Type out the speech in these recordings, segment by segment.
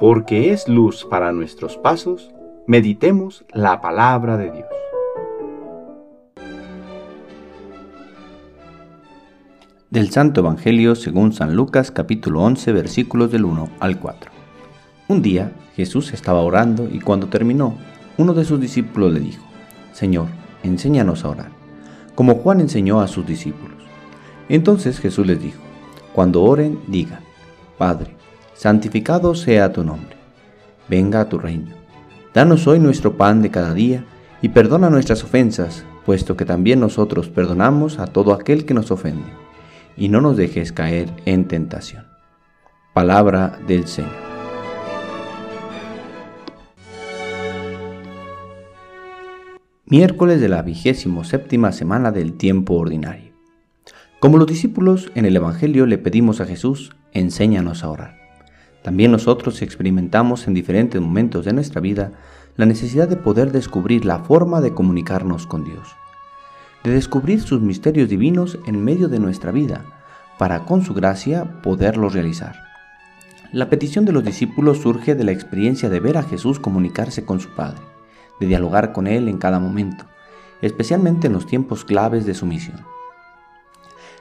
porque es luz para nuestros pasos, meditemos la palabra de Dios. Del Santo Evangelio según San Lucas capítulo 11 versículos del 1 al 4. Un día Jesús estaba orando y cuando terminó, uno de sus discípulos le dijo, Señor, enséñanos a orar, como Juan enseñó a sus discípulos. Entonces Jesús les dijo, cuando oren, digan, Padre, santificado sea tu nombre, venga a tu reino. Danos hoy nuestro pan de cada día y perdona nuestras ofensas, puesto que también nosotros perdonamos a todo aquel que nos ofende, y no nos dejes caer en tentación. Palabra del Señor. Miércoles de la vigésimo séptima semana del tiempo ordinario. Como los discípulos en el Evangelio le pedimos a Jesús, enséñanos a orar. También nosotros experimentamos en diferentes momentos de nuestra vida la necesidad de poder descubrir la forma de comunicarnos con Dios, de descubrir sus misterios divinos en medio de nuestra vida, para con su gracia poderlos realizar. La petición de los discípulos surge de la experiencia de ver a Jesús comunicarse con su Padre, de dialogar con Él en cada momento, especialmente en los tiempos claves de su misión.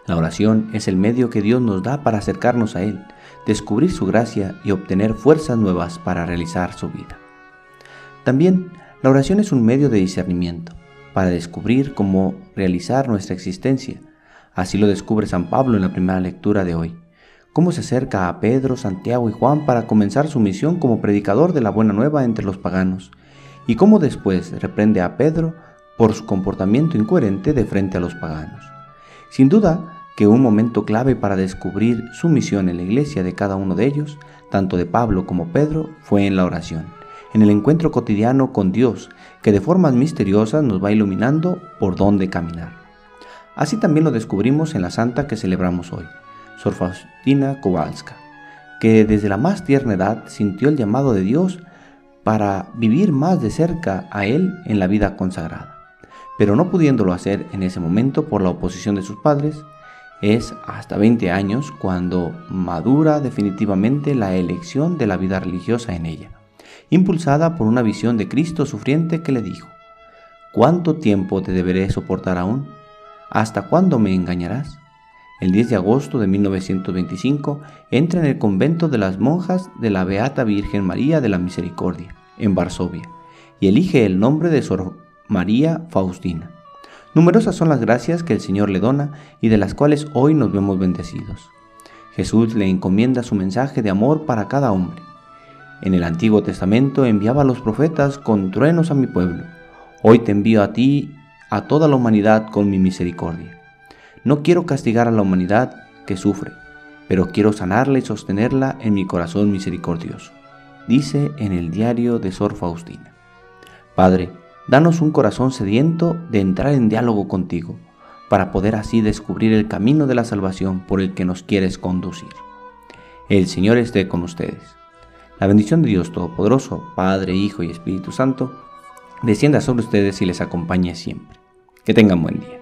La oración es el medio que Dios nos da para acercarnos a Él, descubrir su gracia y obtener fuerzas nuevas para realizar su vida. También la oración es un medio de discernimiento, para descubrir cómo realizar nuestra existencia. Así lo descubre San Pablo en la primera lectura de hoy. Cómo se acerca a Pedro, Santiago y Juan para comenzar su misión como predicador de la buena nueva entre los paganos, y cómo después reprende a Pedro por su comportamiento incoherente de frente a los paganos. Sin duda, que un momento clave para descubrir su misión en la iglesia de cada uno de ellos, tanto de Pablo como Pedro, fue en la oración, en el encuentro cotidiano con Dios, que de formas misteriosas nos va iluminando por dónde caminar. Así también lo descubrimos en la santa que celebramos hoy, Sor Faustina Kowalska, que desde la más tierna edad sintió el llamado de Dios para vivir más de cerca a Él en la vida consagrada. Pero no pudiéndolo hacer en ese momento por la oposición de sus padres, es hasta 20 años cuando madura definitivamente la elección de la vida religiosa en ella, impulsada por una visión de Cristo sufriente que le dijo, ¿Cuánto tiempo te deberé soportar aún? ¿Hasta cuándo me engañarás? El 10 de agosto de 1925 entra en el convento de las monjas de la Beata Virgen María de la Misericordia, en Varsovia, y elige el nombre de Sor María Faustina. Numerosas son las gracias que el Señor le dona y de las cuales hoy nos vemos bendecidos. Jesús le encomienda su mensaje de amor para cada hombre. En el Antiguo Testamento enviaba a los profetas con truenos a mi pueblo. Hoy te envío a ti, a toda la humanidad, con mi misericordia. No quiero castigar a la humanidad que sufre, pero quiero sanarla y sostenerla en mi corazón misericordioso. Dice en el diario de Sor Faustina. Padre, Danos un corazón sediento de entrar en diálogo contigo, para poder así descubrir el camino de la salvación por el que nos quieres conducir. El Señor esté con ustedes. La bendición de Dios Todopoderoso, Padre, Hijo y Espíritu Santo, descienda sobre ustedes y les acompañe siempre. Que tengan buen día.